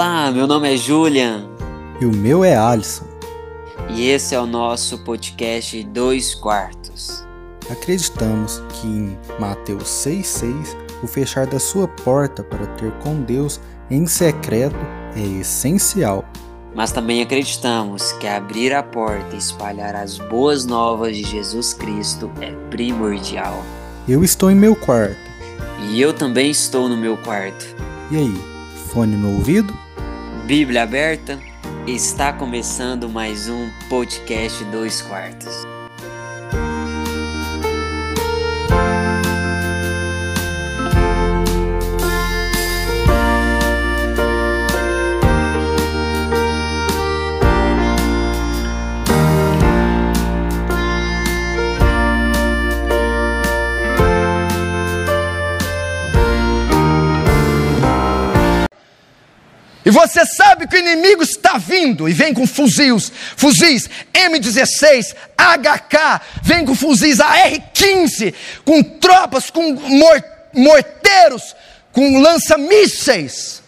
Olá, meu nome é Julian. E o meu é Alisson. E esse é o nosso podcast Dois Quartos. Acreditamos que em Mateus 6,6 o fechar da sua porta para ter com Deus em secreto é essencial. Mas também acreditamos que abrir a porta e espalhar as boas novas de Jesus Cristo é primordial. Eu estou em meu quarto. E eu também estou no meu quarto. E aí, fone no ouvido? Bíblia aberta? Está começando mais um podcast Dois Quartos. Você sabe que o inimigo está vindo e vem com fuzis, fuzis M16, HK, vem com fuzis AR-15, com tropas, com mor morteiros, com lança-mísseis.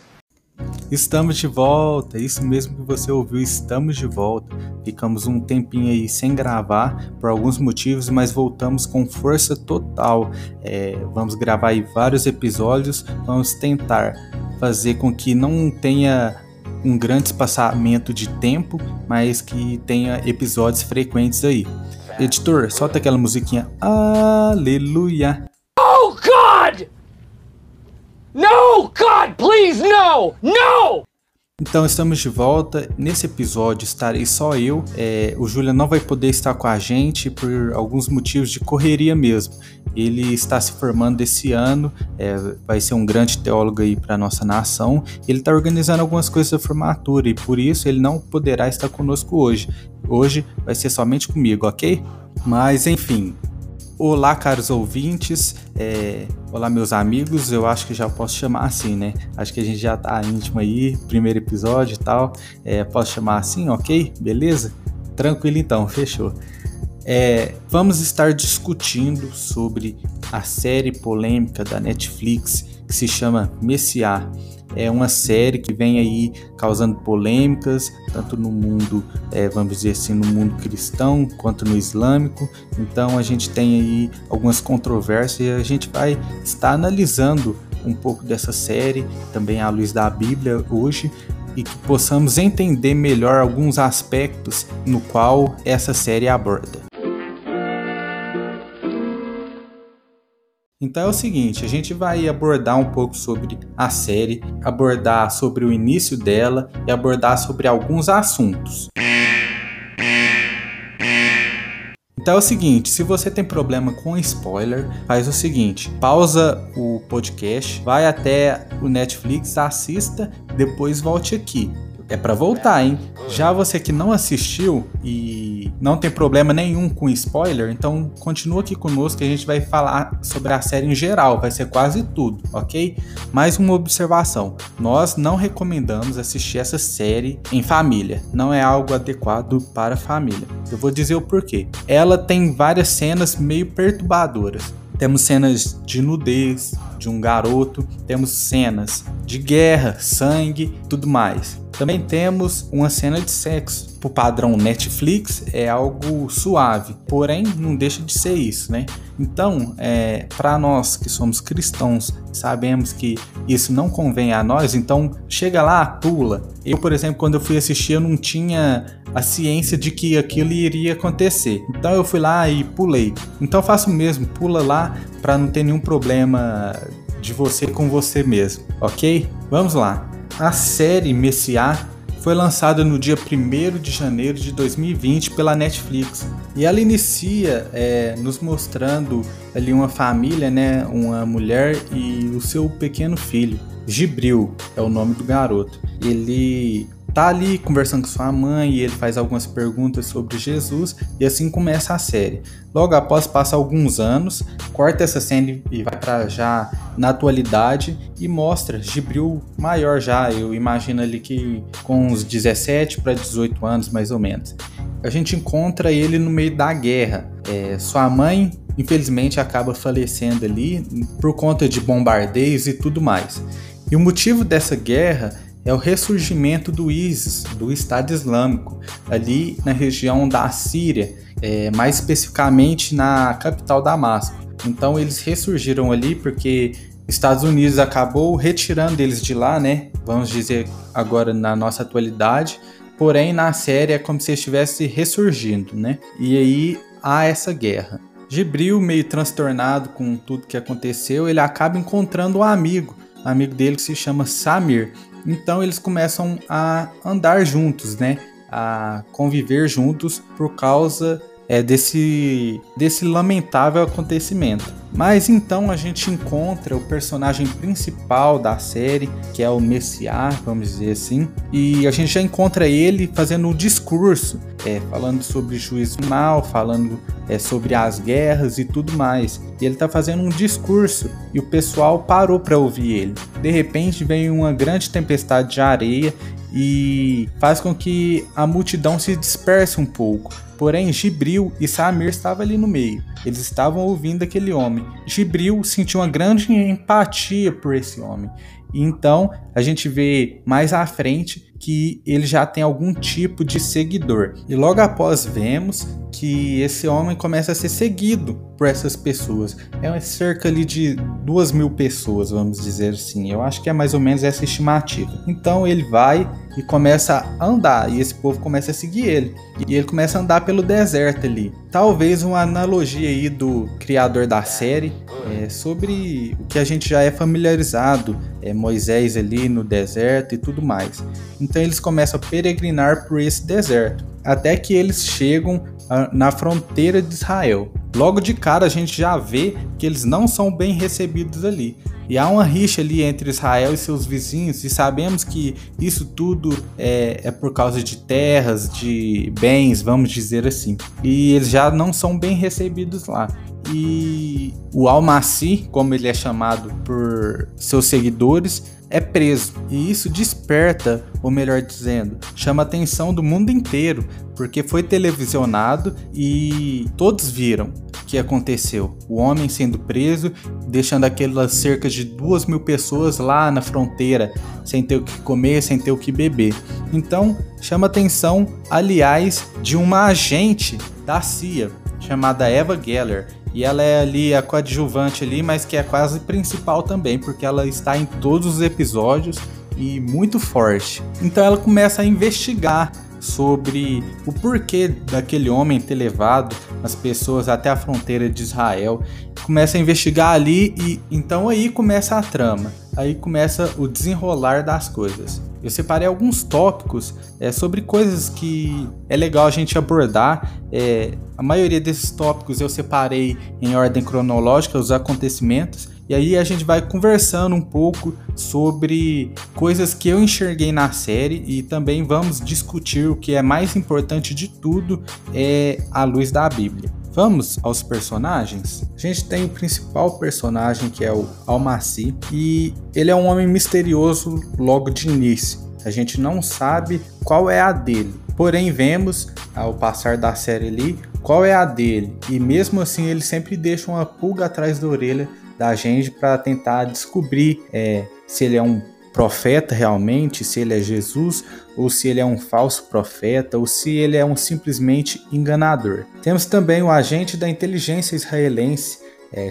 Estamos de volta, isso mesmo que você ouviu, estamos de volta. Ficamos um tempinho aí sem gravar por alguns motivos, mas voltamos com força total. É, vamos gravar aí vários episódios, vamos tentar fazer com que não tenha um grande espaçamento de tempo, mas que tenha episódios frequentes aí. Editor, solta aquela musiquinha. Aleluia. No, God, please, no! No! Então estamos de volta. Nesse episódio estarei só eu. É, o Julian não vai poder estar com a gente por alguns motivos de correria mesmo. Ele está se formando esse ano, é, vai ser um grande teólogo aí para nossa nação. Ele está organizando algumas coisas da formatura e por isso ele não poderá estar conosco hoje. Hoje vai ser somente comigo, ok? Mas enfim, Olá, caros ouvintes. É... Olá, meus amigos. Eu acho que já posso chamar assim, né? Acho que a gente já tá íntimo aí, primeiro episódio e tal. É, posso chamar assim, ok? Beleza? Tranquilo então, fechou. É, vamos estar discutindo sobre a série polêmica da Netflix que se chama Messiah é uma série que vem aí causando polêmicas, tanto no mundo, é, vamos dizer assim, no mundo cristão quanto no islâmico. Então a gente tem aí algumas controvérsias e a gente vai estar analisando um pouco dessa série, também à luz da Bíblia hoje, e que possamos entender melhor alguns aspectos no qual essa série aborda. Então é o seguinte, a gente vai abordar um pouco sobre a série, abordar sobre o início dela e abordar sobre alguns assuntos. Então é o seguinte, se você tem problema com spoiler, faz o seguinte, pausa o podcast, vai até o Netflix, assista, depois volte aqui é para voltar, hein? Já você que não assistiu e não tem problema nenhum com spoiler, então continua aqui conosco que a gente vai falar sobre a série em geral, vai ser quase tudo, ok? Mais uma observação: nós não recomendamos assistir essa série em família, não é algo adequado para família. Eu vou dizer o porquê. Ela tem várias cenas meio perturbadoras. Temos cenas de nudez de um garoto, temos cenas de guerra, sangue, tudo mais. Também temos uma cena de sexo. Por padrão Netflix é algo suave, porém não deixa de ser isso, né? Então, é, para nós que somos cristãos, sabemos que isso não convém a nós, então chega lá, pula. Eu, por exemplo, quando eu fui assistir, eu não tinha a ciência de que aquilo iria acontecer. Então eu fui lá e pulei. Então faço o mesmo, pula lá para não ter nenhum problema de você com você mesmo, ok? Vamos lá. A série Messiah foi lançada no dia 1 de janeiro de 2020 pela Netflix. E ela inicia é, nos mostrando ali uma família, né, uma mulher e o seu pequeno filho. Gibril é o nome do garoto. Ele tá ali conversando com sua mãe e ele faz algumas perguntas sobre Jesus e assim começa a série. Logo após passa alguns anos, corta essa cena e vai para já na atualidade e mostra Gibril maior já, eu imagino ali que com uns 17 para 18 anos mais ou menos. A gente encontra ele no meio da guerra. É, sua mãe infelizmente acaba falecendo ali por conta de bombardeios e tudo mais. E o motivo dessa guerra é o ressurgimento do ISIS, do Estado Islâmico, ali na região da Síria, é, mais especificamente na capital Damasco. Então eles ressurgiram ali porque Estados Unidos acabou retirando eles de lá, né? Vamos dizer agora na nossa atualidade. Porém, na série é como se estivesse ressurgindo, né? E aí há essa guerra. Gibril, meio transtornado com tudo que aconteceu, ele acaba encontrando um amigo, um amigo dele que se chama Samir. Então eles começam a andar juntos, né? A conviver juntos por causa é, desse, desse lamentável acontecimento. Mas então a gente encontra o personagem principal da série, que é o Messias, vamos dizer assim, e a gente já encontra ele fazendo um discurso, é, falando sobre juízo mal, falando é, sobre as guerras e tudo mais. E ele está fazendo um discurso e o pessoal parou para ouvir ele. De repente vem uma grande tempestade de areia e faz com que a multidão se disperse um pouco. Porém, Gibril e Samir estavam ali no meio. Eles estavam ouvindo aquele homem. Gibril sentiu uma grande empatia por esse homem. Então, a gente vê mais à frente que ele já tem algum tipo de seguidor. E logo após vemos que esse homem começa a ser seguido por essas pessoas. É cerca ali de duas mil pessoas, vamos dizer assim. Eu acho que é mais ou menos essa estimativa. Então ele vai e começa a andar, e esse povo começa a seguir ele. E ele começa a andar pelo deserto ali. Talvez uma analogia aí do criador da série é, sobre o que a gente já é familiarizado, é Moisés ali no deserto e tudo mais. Então eles começam a peregrinar por esse deserto, até que eles chegam na fronteira de Israel. Logo de cara a gente já vê que eles não são bem recebidos ali. E há uma rixa ali entre Israel e seus vizinhos, e sabemos que isso tudo é, é por causa de terras, de bens, vamos dizer assim. E eles já não são bem recebidos lá. E o Al-Masih, como ele é chamado por seus seguidores, é preso. E isso desperta, ou melhor dizendo, chama a atenção do mundo inteiro, porque foi televisionado e todos viram o que aconteceu. O homem sendo preso, deixando aquelas cerca de duas mil pessoas lá na fronteira, sem ter o que comer, sem ter o que beber. Então, chama atenção, aliás, de uma agente da CIA chamada Eva Geller e ela é ali a coadjuvante ali, mas que é quase principal também, porque ela está em todos os episódios e muito forte. Então ela começa a investigar sobre o porquê daquele homem ter levado as pessoas até a fronteira de Israel. Começa a investigar ali e então aí começa a trama. Aí começa o desenrolar das coisas. Eu separei alguns tópicos é, sobre coisas que é legal a gente abordar. É, a maioria desses tópicos eu separei em ordem cronológica, os acontecimentos, e aí a gente vai conversando um pouco sobre coisas que eu enxerguei na série e também vamos discutir o que é mais importante de tudo é a luz da Bíblia. Vamos aos personagens? A gente tem o principal personagem que é o Almaci e ele é um homem misterioso logo de início. A gente não sabe qual é a dele. Porém, vemos ao passar da série ali qual é a dele. E mesmo assim, ele sempre deixa uma pulga atrás da orelha da gente para tentar descobrir é, se ele é um profeta realmente, se ele é Jesus, ou se ele é um falso profeta, ou se ele é um simplesmente enganador. Temos também o agente da inteligência israelense, é,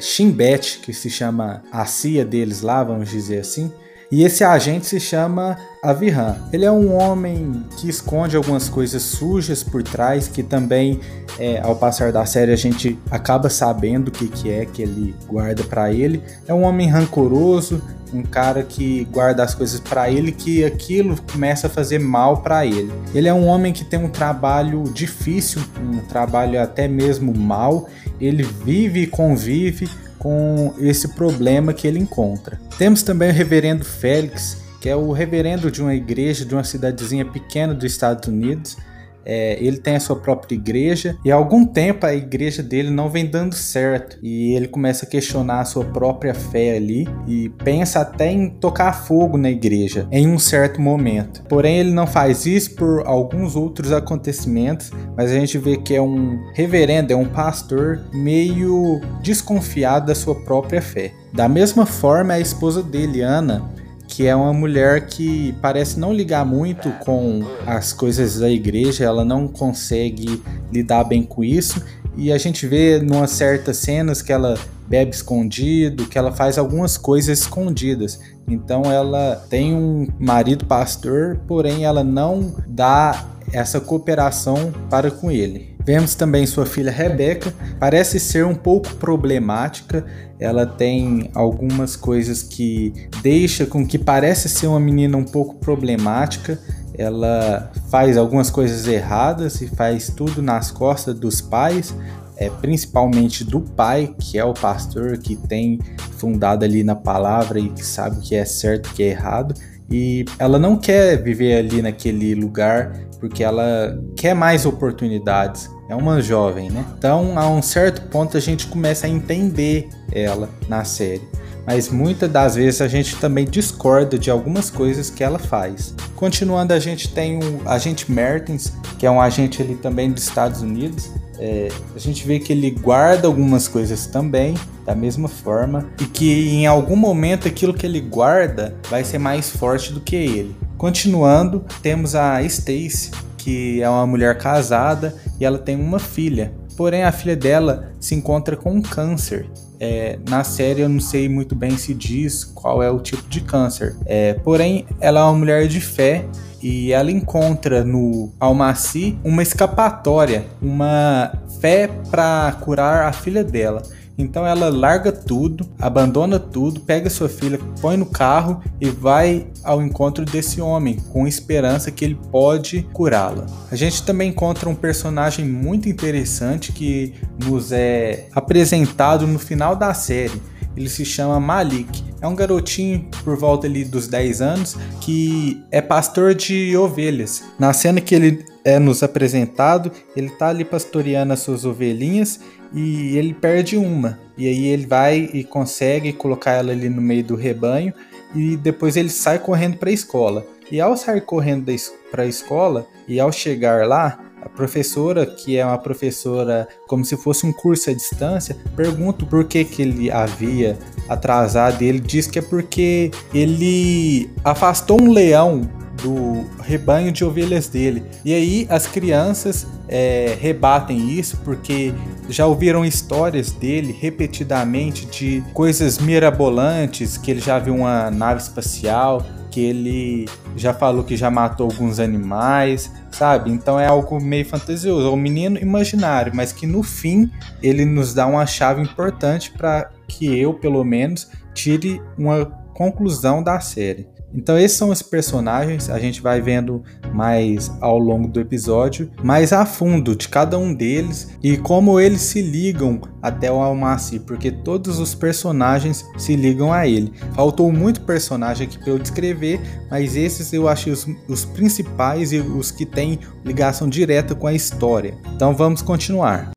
que se chama a CIA deles lá, vamos dizer assim, e esse agente se chama Avihan. Ele é um homem que esconde algumas coisas sujas por trás, que também, é, ao passar da série, a gente acaba sabendo o que, que é que ele guarda para ele. É um homem rancoroso, um cara que guarda as coisas para ele, que aquilo começa a fazer mal para ele. Ele é um homem que tem um trabalho difícil, um trabalho até mesmo mal. Ele vive e convive com esse problema que ele encontra. Temos também o reverendo Félix, que é o reverendo de uma igreja de uma cidadezinha pequena dos Estados Unidos, é, ele tem a sua própria igreja e há algum tempo a igreja dele não vem dando certo e ele começa a questionar a sua própria fé ali e pensa até em tocar fogo na igreja em um certo momento. Porém, ele não faz isso por alguns outros acontecimentos, mas a gente vê que é um reverendo, é um pastor meio desconfiado da sua própria fé. Da mesma forma, a esposa dele, Ana, que é uma mulher que parece não ligar muito com as coisas da igreja, ela não consegue lidar bem com isso. E a gente vê em certas cenas que ela bebe escondido, que ela faz algumas coisas escondidas. Então ela tem um marido pastor, porém ela não dá essa cooperação para com ele. Vemos também sua filha Rebeca, parece ser um pouco problemática. Ela tem algumas coisas que deixa com que parece ser uma menina um pouco problemática. Ela faz algumas coisas erradas e faz tudo nas costas dos pais, é, principalmente do pai, que é o pastor que tem fundado ali na palavra e que sabe o que é certo e o que é errado. E ela não quer viver ali naquele lugar porque ela quer mais oportunidades. É uma jovem, né? Então, a um certo ponto, a gente começa a entender ela na série. Mas muitas das vezes a gente também discorda de algumas coisas que ela faz. Continuando, a gente tem o agente Mertens, que é um agente ali também dos Estados Unidos, é, a gente vê que ele guarda algumas coisas também, da mesma forma, e que em algum momento aquilo que ele guarda vai ser mais forte do que ele. Continuando, temos a Stacy, que é uma mulher casada e ela tem uma filha. Porém, a filha dela se encontra com um câncer. É, na série eu não sei muito bem se diz qual é o tipo de câncer. É, porém, ela é uma mulher de fé e ela encontra no Almaci uma escapatória, uma fé para curar a filha dela. Então ela larga tudo, abandona tudo, pega sua filha, põe no carro e vai ao encontro desse homem com esperança que ele pode curá-la. A gente também encontra um personagem muito interessante que nos é apresentado no final da série. Ele se chama Malik. É um garotinho por volta ali dos 10 anos que é pastor de ovelhas. Na cena que ele é nos apresentado, ele tá ali pastoreando as suas ovelhinhas e ele perde uma. E aí ele vai e consegue colocar ela ali no meio do rebanho e depois ele sai correndo para a escola. E ao sair correndo para a escola e ao chegar lá, a professora, que é uma professora como se fosse um curso à distância, pergunta por que, que ele havia atrasado. Ele diz que é porque ele afastou um leão do rebanho de ovelhas dele. E aí as crianças é, rebatem isso porque já ouviram histórias dele repetidamente de coisas mirabolantes, que ele já viu uma nave espacial, que ele já falou que já matou alguns animais, sabe? Então é algo meio fantasioso, é um menino imaginário, mas que no fim ele nos dá uma chave importante para que eu, pelo menos, tire uma conclusão da série. Então esses são os personagens, a gente vai vendo mais ao longo do episódio, mais a fundo de cada um deles e como eles se ligam até o Almaci, porque todos os personagens se ligam a ele. Faltou muito personagem aqui para eu descrever, mas esses eu achei os, os principais e os que têm ligação direta com a história. Então vamos continuar.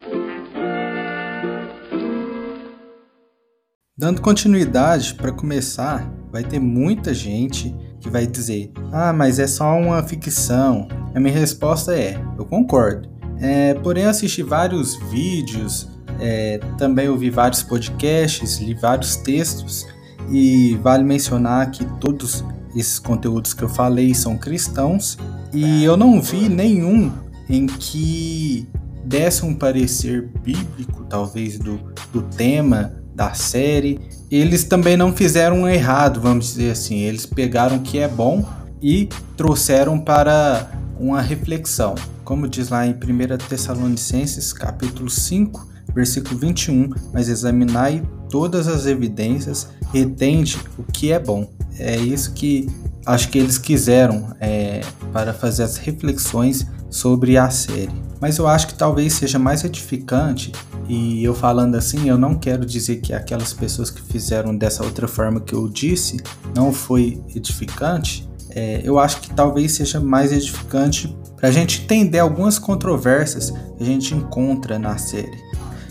Dando continuidade, para começar, vai ter muita gente que vai dizer: Ah, mas é só uma ficção. A minha resposta é: Eu concordo. É, porém, eu assisti vários vídeos, é, também ouvi vários podcasts, li vários textos, e vale mencionar que todos esses conteúdos que eu falei são cristãos, e eu não vi nenhum em que desse um parecer bíblico, talvez, do, do tema da série. Eles também não fizeram errado, vamos dizer assim. Eles pegaram o que é bom e trouxeram para uma reflexão. Como diz lá em 1 Tessalonicenses, capítulo 5, versículo 21, mas examinai todas as evidências, retende o que é bom. É isso que acho que eles quiseram é, para fazer as reflexões sobre a série. Mas eu acho que talvez seja mais edificante, e eu falando assim, eu não quero dizer que aquelas pessoas que fizeram dessa outra forma que eu disse não foi edificante. É, eu acho que talvez seja mais edificante para a gente entender algumas controvérsias que a gente encontra na série.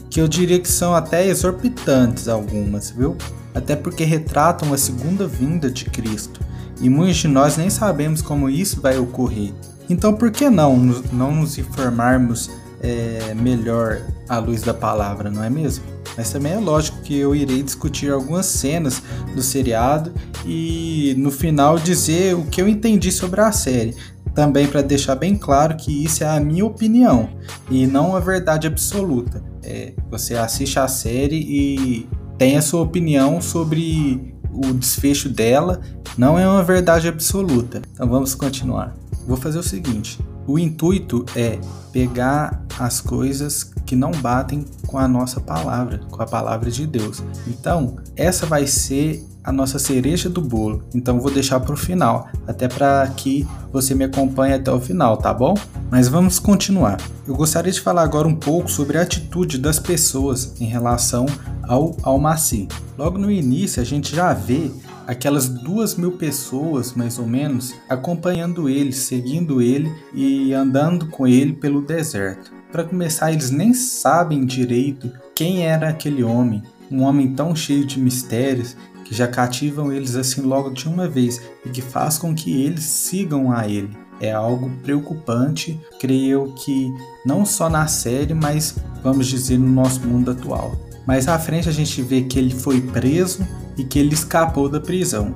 Que eu diria que são até exorbitantes algumas, viu? Até porque retratam a segunda vinda de Cristo. E muitos de nós nem sabemos como isso vai ocorrer. Então, por que não, não nos informarmos é, melhor à luz da palavra, não é mesmo? Mas também é lógico que eu irei discutir algumas cenas do seriado e no final dizer o que eu entendi sobre a série. Também para deixar bem claro que isso é a minha opinião e não a verdade absoluta. É, você assiste a série e tem a sua opinião sobre o desfecho dela, não é uma verdade absoluta. Então vamos continuar. Vou fazer o seguinte: o intuito é pegar as coisas que não batem com a nossa palavra, com a palavra de Deus. Então, essa vai ser a nossa cereja do bolo. Então, vou deixar para o final, até para que você me acompanhe até o final, tá bom? Mas vamos continuar. Eu gostaria de falar agora um pouco sobre a atitude das pessoas em relação ao Almaci. Logo no início, a gente já vê aquelas duas mil pessoas, mais ou menos, acompanhando ele, seguindo ele e andando com ele pelo deserto. Para começar, eles nem sabem direito quem era aquele homem, um homem tão cheio de mistérios que já cativam eles assim logo de uma vez e que faz com que eles sigam a ele. É algo preocupante, creio que não só na série, mas vamos dizer no nosso mundo atual. Mais à frente a gente vê que ele foi preso e que ele escapou da prisão.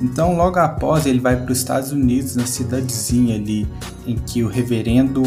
Então, logo após, ele vai para os Estados Unidos, na cidadezinha ali em que o reverendo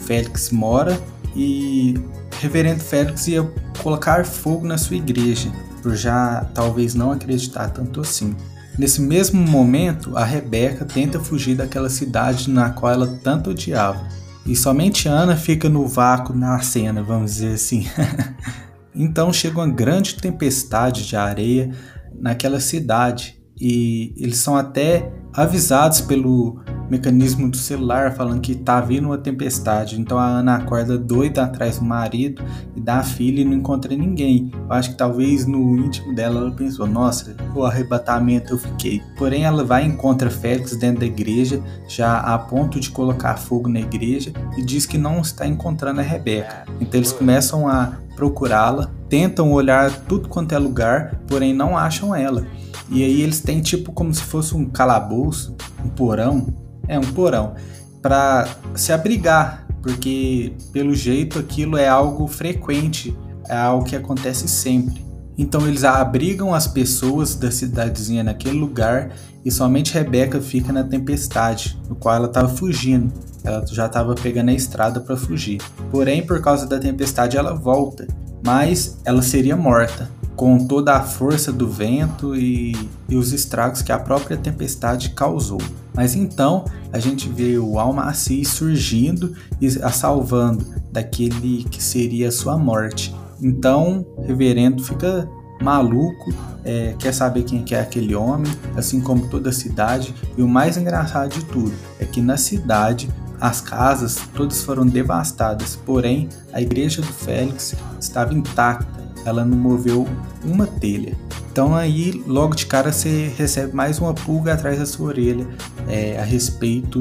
Félix mora, e o reverendo Félix ia colocar fogo na sua igreja, por já talvez não acreditar tanto assim. Nesse mesmo momento, a Rebeca tenta fugir daquela cidade na qual ela tanto odiava. E somente Ana fica no vácuo na cena, vamos dizer assim. Então chega uma grande tempestade de areia naquela cidade e eles são até avisados pelo mecanismo do celular falando que tá vindo uma tempestade. Então a Ana acorda doida atrás do marido e da filha e não encontra ninguém. Eu acho que talvez no íntimo dela ela pensou: nossa, o arrebatamento eu fiquei. Porém, ela vai e encontra Félix dentro da igreja, já a ponto de colocar fogo na igreja e diz que não está encontrando a Rebeca. Então eles começam a procurá-la, tentam olhar tudo quanto é lugar, porém não acham ela. E aí eles têm tipo como se fosse um calabouço, um porão, é um porão, para se abrigar, porque pelo jeito aquilo é algo frequente, é algo que acontece sempre. Então eles abrigam as pessoas da cidadezinha naquele lugar e somente Rebeca fica na tempestade, no qual ela estava fugindo. Ela já estava pegando a estrada para fugir. Porém, por causa da tempestade, ela volta, mas ela seria morta com toda a força do vento e, e, os estragos que a própria tempestade causou. Mas então a gente vê o Almaci surgindo e a salvando daquele que seria sua morte. Então, o reverendo fica maluco, é, quer saber quem é aquele homem, assim como toda a cidade. E o mais engraçado de tudo é que na cidade as casas todas foram devastadas, porém a igreja do Félix estava intacta, ela não moveu uma telha. Então aí logo de cara você recebe mais uma pulga atrás da sua orelha é, a respeito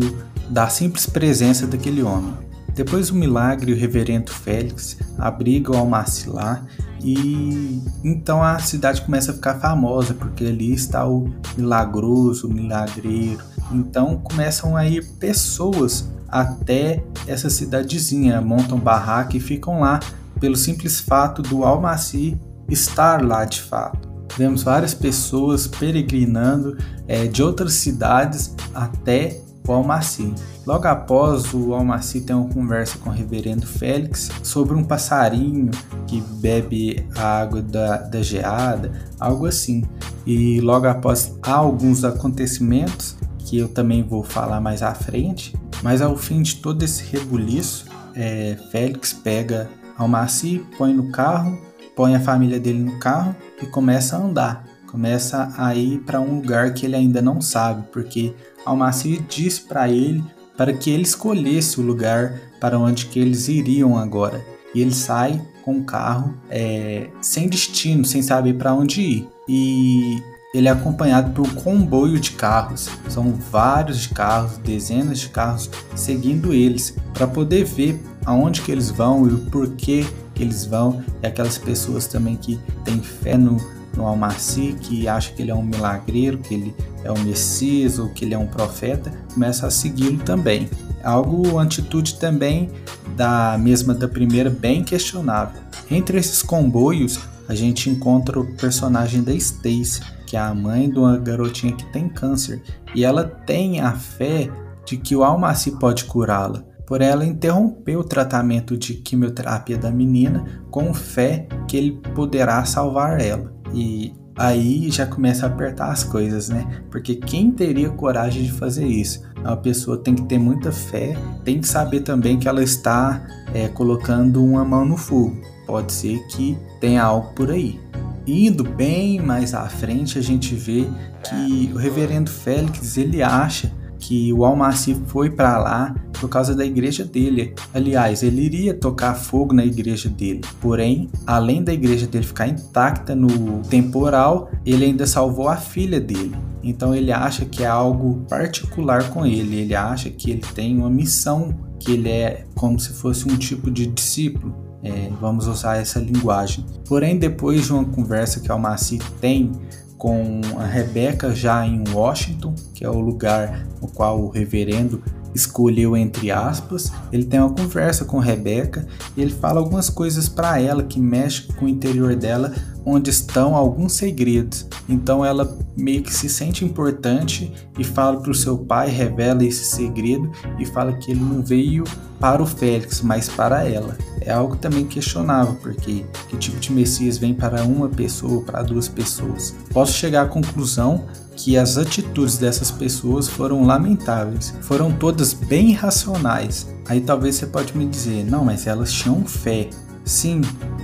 da simples presença daquele homem. Depois do milagre, o reverendo Félix abriga o Almacilar e então a cidade começa a ficar famosa, porque ali está o milagroso, o milagreiro. Então começam a ir pessoas até essa cidadezinha, montam barraca e ficam lá pelo simples fato do Almaci estar lá de fato. Vemos várias pessoas peregrinando é, de outras cidades até o Almaci. Logo após, o Almaci tem uma conversa com o reverendo Félix sobre um passarinho que bebe a água da, da geada, algo assim. E logo após, há alguns acontecimentos que eu também vou falar mais à frente, mas ao fim de todo esse rebuliço, é, Félix pega Almaci, põe no carro, põe a família dele no carro e começa a andar. Começa a ir para um lugar que ele ainda não sabe, porque Almaci disse para ele para que ele escolhesse o lugar para onde que eles iriam agora. E ele sai com o carro é, sem destino, sem saber para onde ir. E ele é acompanhado por um comboio de carros. São vários carros, dezenas de carros seguindo eles para poder ver aonde que eles vão e o porquê que eles vão. E aquelas pessoas também que têm fé no, no Almaci, que acha que ele é um milagreiro, que ele é um Messias ou que ele é um profeta, começa a segui-lo também. Algo, atitude também da mesma da primeira bem questionável. Entre esses comboios, a gente encontra o personagem da Stacy, que é a mãe de uma garotinha que tem câncer, e ela tem a fé de que o Almaci pode curá-la. Por ela interromper o tratamento de quimioterapia da menina com fé que ele poderá salvar ela. E aí já começa a apertar as coisas, né? Porque quem teria coragem de fazer isso? A pessoa tem que ter muita fé, tem que saber também que ela está é, colocando uma mão no fogo. Pode ser que tenha algo por aí. Indo bem mais à frente, a gente vê que o reverendo Félix ele acha que o Almaci foi para lá por causa da igreja dele. Aliás, ele iria tocar fogo na igreja dele. Porém, além da igreja dele ficar intacta no temporal, ele ainda salvou a filha dele. Então ele acha que é algo particular com ele. Ele acha que ele tem uma missão, que ele é como se fosse um tipo de discípulo. É, vamos usar essa linguagem. Porém, depois de uma conversa que Almaci tem com a Rebeca já em Washington, que é o lugar no qual o reverendo escolheu entre aspas, ele tem uma conversa com Rebeca e ele fala algumas coisas para ela que mexe com o interior dela, onde estão alguns segredos. Então ela meio que se sente importante e fala para o seu pai, revela esse segredo e fala que ele não veio para o Félix, mas para ela. É algo também questionável, porque que tipo de Messias vem para uma pessoa ou para duas pessoas? Posso chegar à conclusão que as atitudes dessas pessoas foram lamentáveis, foram todas bem irracionais. Aí talvez você pode me dizer, não, mas elas tinham fé. Sim,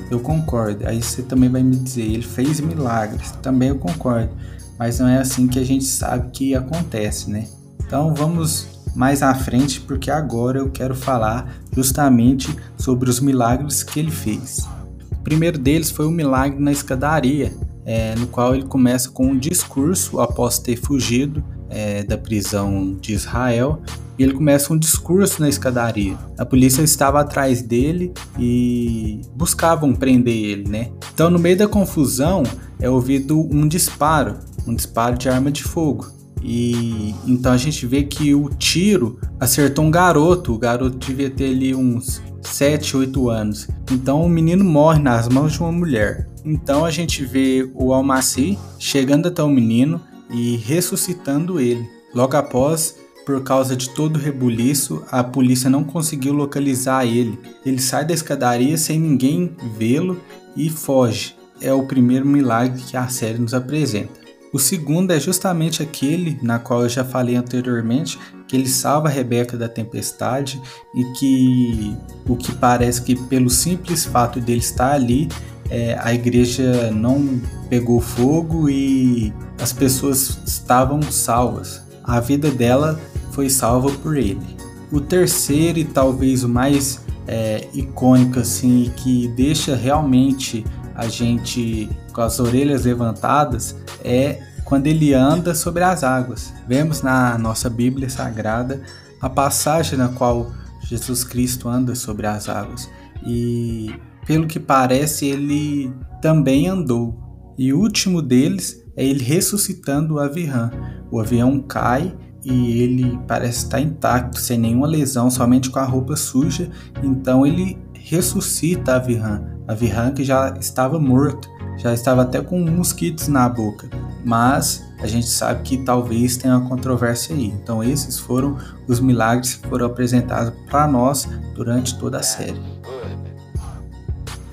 eu concordo. Aí você também vai me dizer, ele fez milagres. Também eu concordo. Mas não é assim que a gente sabe que acontece, né? Então vamos mais à frente, porque agora eu quero falar justamente sobre os milagres que ele fez. O primeiro deles foi o milagre na escadaria, é, no qual ele começa com um discurso após ter fugido é, da prisão de Israel. E ele começa um discurso na escadaria. A polícia estava atrás dele e buscavam prender ele, né? Então, no meio da confusão, é ouvido um disparo, um disparo de arma de fogo. E então a gente vê que o tiro acertou um garoto. O garoto devia ter ali uns 7, 8 anos. Então o menino morre nas mãos de uma mulher. Então a gente vê o Almaci chegando até o menino e ressuscitando ele. Logo após, por causa de todo o rebuliço, a polícia não conseguiu localizar ele. Ele sai da escadaria sem ninguém vê-lo e foge. É o primeiro milagre que a série nos apresenta. O segundo é justamente aquele na qual eu já falei anteriormente, que ele salva Rebeca da tempestade e que o que parece que pelo simples fato dele estar ali, é, a igreja não pegou fogo e as pessoas estavam salvas. A vida dela foi salva por ele. O terceiro e talvez o mais é, icônico assim que deixa realmente a gente com as orelhas levantadas é quando ele anda sobre as águas. Vemos na nossa Bíblia Sagrada a passagem na qual Jesus Cristo anda sobre as águas. E pelo que parece, ele também andou. E o último deles é ele ressuscitando o avião. O avião cai e ele parece estar intacto, sem nenhuma lesão, somente com a roupa suja. Então ele ressuscita a Avihan, Avihan que já estava morto, já estava até com mosquitos na boca. Mas a gente sabe que talvez tenha uma controvérsia aí. Então esses foram os milagres que foram apresentados para nós durante toda a série.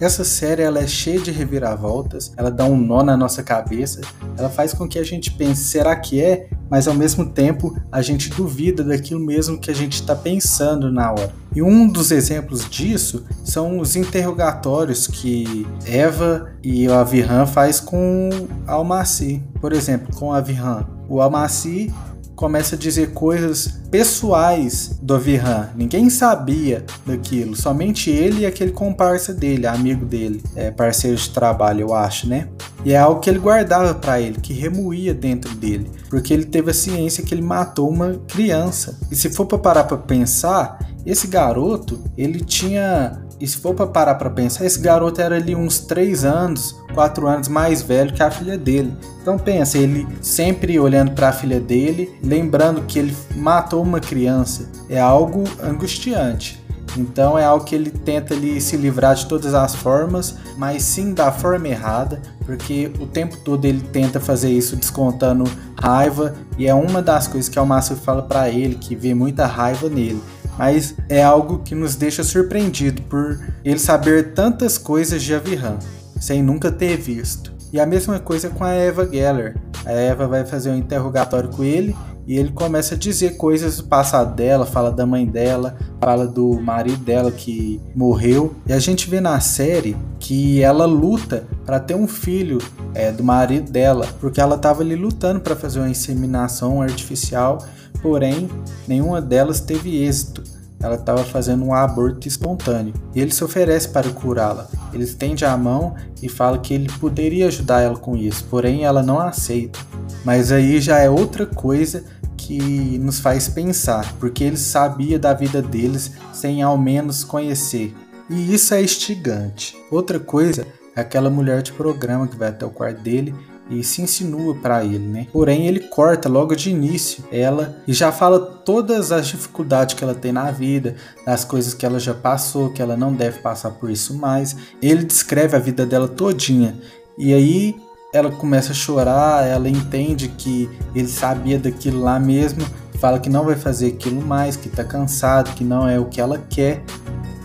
Essa série ela é cheia de reviravoltas, ela dá um nó na nossa cabeça, ela faz com que a gente pense, será que é? Mas ao mesmo tempo a gente duvida daquilo mesmo que a gente está pensando na hora. E um dos exemplos disso são os interrogatórios que Eva e o Avirhan faz com Almaci. Por exemplo, com Avirhan. O Almaci começa a dizer coisas pessoais do Avirhan. Ninguém sabia daquilo, somente ele e aquele comparsa dele, amigo dele, é, parceiro de trabalho, eu acho, né? E é algo que ele guardava para ele, que remoía dentro dele, porque ele teve a ciência que ele matou uma criança. E se for para parar para pensar, esse garoto, ele tinha e se for para parar para pensar, esse garoto era ali uns 3 anos, 4 anos mais velho que a filha dele. Então pensa, ele sempre olhando para a filha dele, lembrando que ele matou uma criança, é algo angustiante. Então é algo que ele tenta ali se livrar de todas as formas, mas sim da forma errada, porque o tempo todo ele tenta fazer isso descontando raiva e é uma das coisas que o Márcio fala para ele que vê muita raiva nele. Mas é algo que nos deixa surpreendido por ele saber tantas coisas de Avirhan, sem nunca ter visto. E a mesma coisa com a Eva Geller. A Eva vai fazer um interrogatório com ele e ele começa a dizer coisas do passado dela, fala da mãe dela, fala do marido dela que morreu. E a gente vê na série que ela luta para ter um filho é, do marido dela, porque ela estava ali lutando para fazer uma inseminação artificial, porém nenhuma delas teve êxito. Ela estava fazendo um aborto espontâneo. E ele se oferece para curá-la. Ele estende a mão e fala que ele poderia ajudar ela com isso, porém ela não aceita. Mas aí já é outra coisa que nos faz pensar, porque ele sabia da vida deles sem ao menos conhecer. E isso é instigante. Outra coisa é aquela mulher de programa que vai até o quarto dele e se insinua para ele, né? Porém, ele corta logo de início ela e já fala todas as dificuldades que ela tem na vida, das coisas que ela já passou, que ela não deve passar por isso mais. Ele descreve a vida dela todinha. E aí ela começa a chorar, ela entende que ele sabia daquilo lá mesmo, fala que não vai fazer aquilo mais, que tá cansado, que não é o que ela quer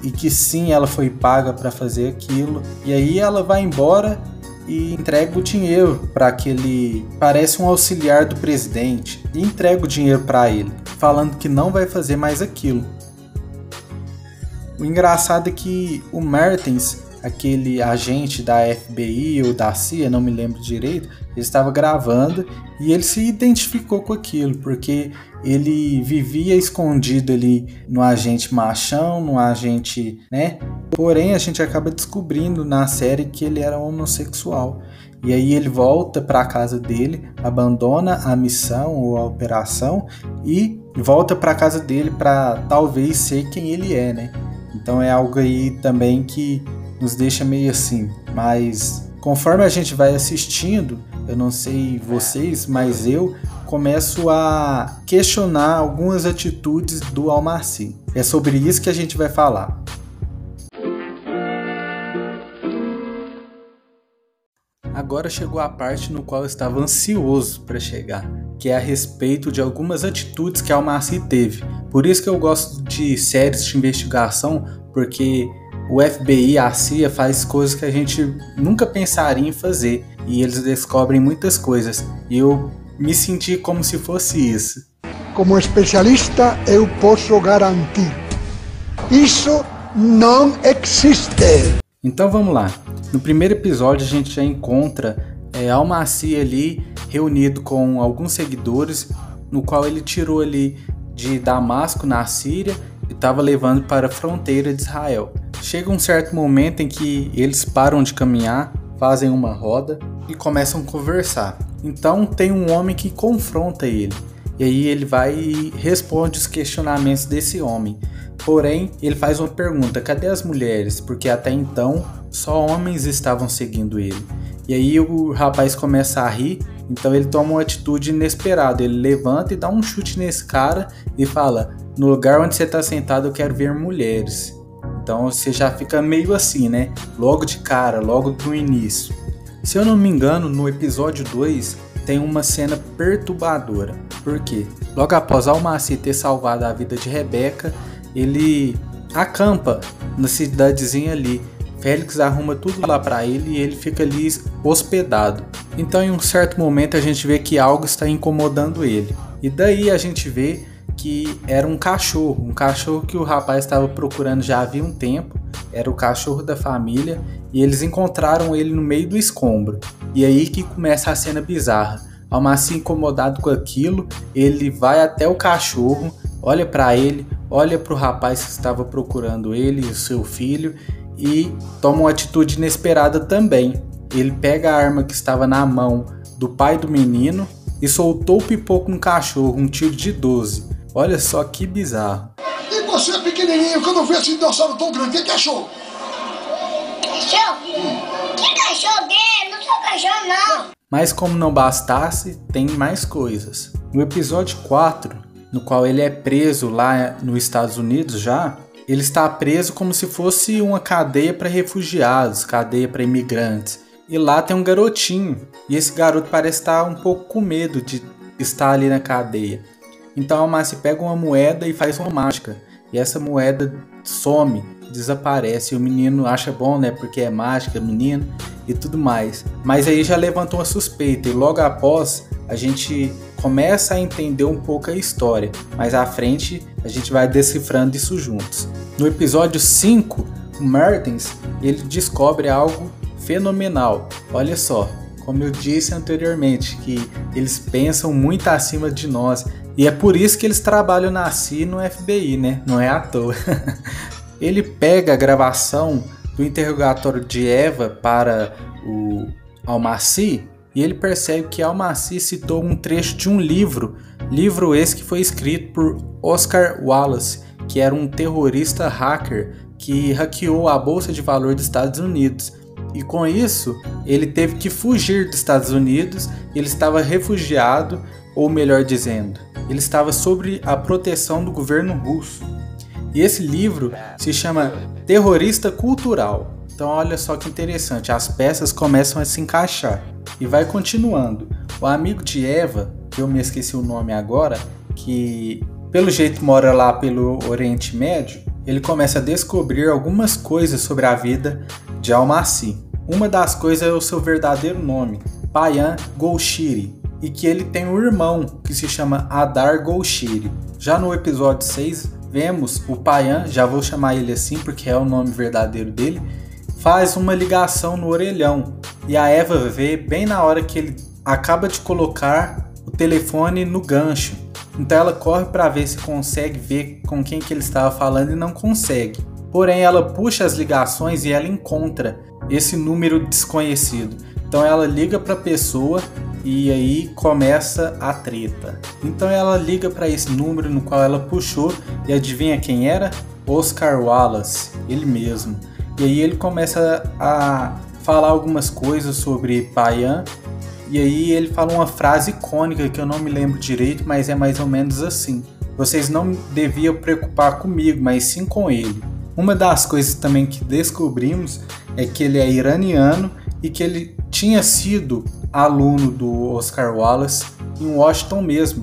e que sim, ela foi paga para fazer aquilo. E aí ela vai embora e entrega o dinheiro para aquele parece um auxiliar do presidente e entrega o dinheiro para ele, falando que não vai fazer mais aquilo. O engraçado é que o Mertens aquele agente da FBI ou da CIA, não me lembro direito, estava gravando e ele se identificou com aquilo, porque ele vivia escondido ali no agente machão, no agente, né? Porém, a gente acaba descobrindo na série que ele era homossexual. E aí ele volta para a casa dele, abandona a missão ou a operação e volta para a casa dele para talvez ser quem ele é, né? Então é algo aí também que nos deixa meio assim. Mas conforme a gente vai assistindo, eu não sei vocês, mas eu começo a questionar algumas atitudes do Almaci. É sobre isso que a gente vai falar. Agora chegou a parte no qual eu estava ansioso para chegar, que é a respeito de algumas atitudes que Almaci teve. Por isso que eu gosto de séries de investigação, porque o FBI, a CIA faz coisas que a gente nunca pensaria em fazer e eles descobrem muitas coisas. E eu me senti como se fosse isso. Como especialista, eu posso garantir: isso não existe. Então vamos lá. No primeiro episódio a gente já encontra é, Almaci ali reunido com alguns seguidores, no qual ele tirou ali de Damasco, na Síria, e estava levando para a fronteira de Israel. Chega um certo momento em que eles param de caminhar, fazem uma roda e começam a conversar. Então tem um homem que confronta ele. E aí ele vai e responde os questionamentos desse homem. Porém, ele faz uma pergunta: cadê as mulheres? Porque até então só homens estavam seguindo ele. E aí o rapaz começa a rir, então ele toma uma atitude inesperada. Ele levanta e dá um chute nesse cara e fala: No lugar onde você está sentado, eu quero ver mulheres. Então você já fica meio assim, né? Logo de cara, logo no início. Se eu não me engano, no episódio 2 tem uma cena perturbadora. Por quê? Logo após Almaci ter salvado a vida de Rebeca, ele acampa na cidadezinha ali. Félix arruma tudo lá para ele e ele fica ali hospedado. Então, em um certo momento, a gente vê que algo está incomodando ele. E daí a gente vê que era um cachorro, um cachorro que o rapaz estava procurando já havia um tempo, era o cachorro da família, e eles encontraram ele no meio do escombro. E aí que começa a cena bizarra. Almaci incomodado com aquilo, ele vai até o cachorro, olha para ele, olha para o rapaz que estava procurando ele e o seu filho e toma uma atitude inesperada também. Ele pega a arma que estava na mão do pai do menino e soltou o pipoco no cachorro, um tiro de 12. Olha só que bizarro. E você é pequenininho, quando vê esse dinossauro tão grande, o que achou? Cachorro? Que cachorro é? Não sou cachorro, não. Mas como não bastasse, tem mais coisas. No episódio 4, no qual ele é preso lá nos Estados Unidos já, ele está preso como se fosse uma cadeia para refugiados, cadeia para imigrantes. E lá tem um garotinho, e esse garoto parece estar um pouco com medo de estar ali na cadeia. Então a Marcy pega uma moeda e faz uma mágica, e essa moeda some, desaparece. E o menino acha bom, né? Porque é mágica, menino e tudo mais. Mas aí já levantou uma suspeita, e logo após a gente começa a entender um pouco a história. Mais à frente a gente vai decifrando isso juntos. No episódio 5, o Mertens ele descobre algo fenomenal. Olha só, como eu disse anteriormente, que eles pensam muito acima de nós. E é por isso que eles trabalham na CIA no FBI, né? Não é à toa. ele pega a gravação do interrogatório de Eva para o Almaci e ele percebe que Almaci citou um trecho de um livro, livro esse que foi escrito por Oscar Wallace, que era um terrorista hacker que hackeou a bolsa de valor dos Estados Unidos. E com isso, ele teve que fugir dos Estados Unidos, ele estava refugiado, ou melhor dizendo, ele estava sob a proteção do governo russo. E esse livro se chama Terrorista Cultural. Então olha só que interessante, as peças começam a se encaixar e vai continuando. O amigo de Eva, que eu me esqueci o nome agora, que pelo jeito mora lá pelo Oriente Médio, ele começa a descobrir algumas coisas sobre a vida de Almaci. Uma das coisas é o seu verdadeiro nome, Payan Golshiri, e que ele tem um irmão que se chama Adar Golshiri. Já no episódio 6, vemos o Payan, já vou chamar ele assim porque é o nome verdadeiro dele, faz uma ligação no orelhão e a Eva vê bem na hora que ele acaba de colocar o telefone no gancho. Então ela corre para ver se consegue ver com quem que ele estava falando e não consegue. Porém, ela puxa as ligações e ela encontra esse número desconhecido. Então ela liga para a pessoa e aí começa a treta. Então ela liga para esse número no qual ela puxou e adivinha quem era? Oscar Wallace, ele mesmo. E aí ele começa a falar algumas coisas sobre Payan. E aí ele fala uma frase icônica que eu não me lembro direito, mas é mais ou menos assim: Vocês não deviam preocupar comigo, mas sim com ele. Uma das coisas também que descobrimos é que ele é iraniano e que ele tinha sido aluno do Oscar Wallace em Washington mesmo.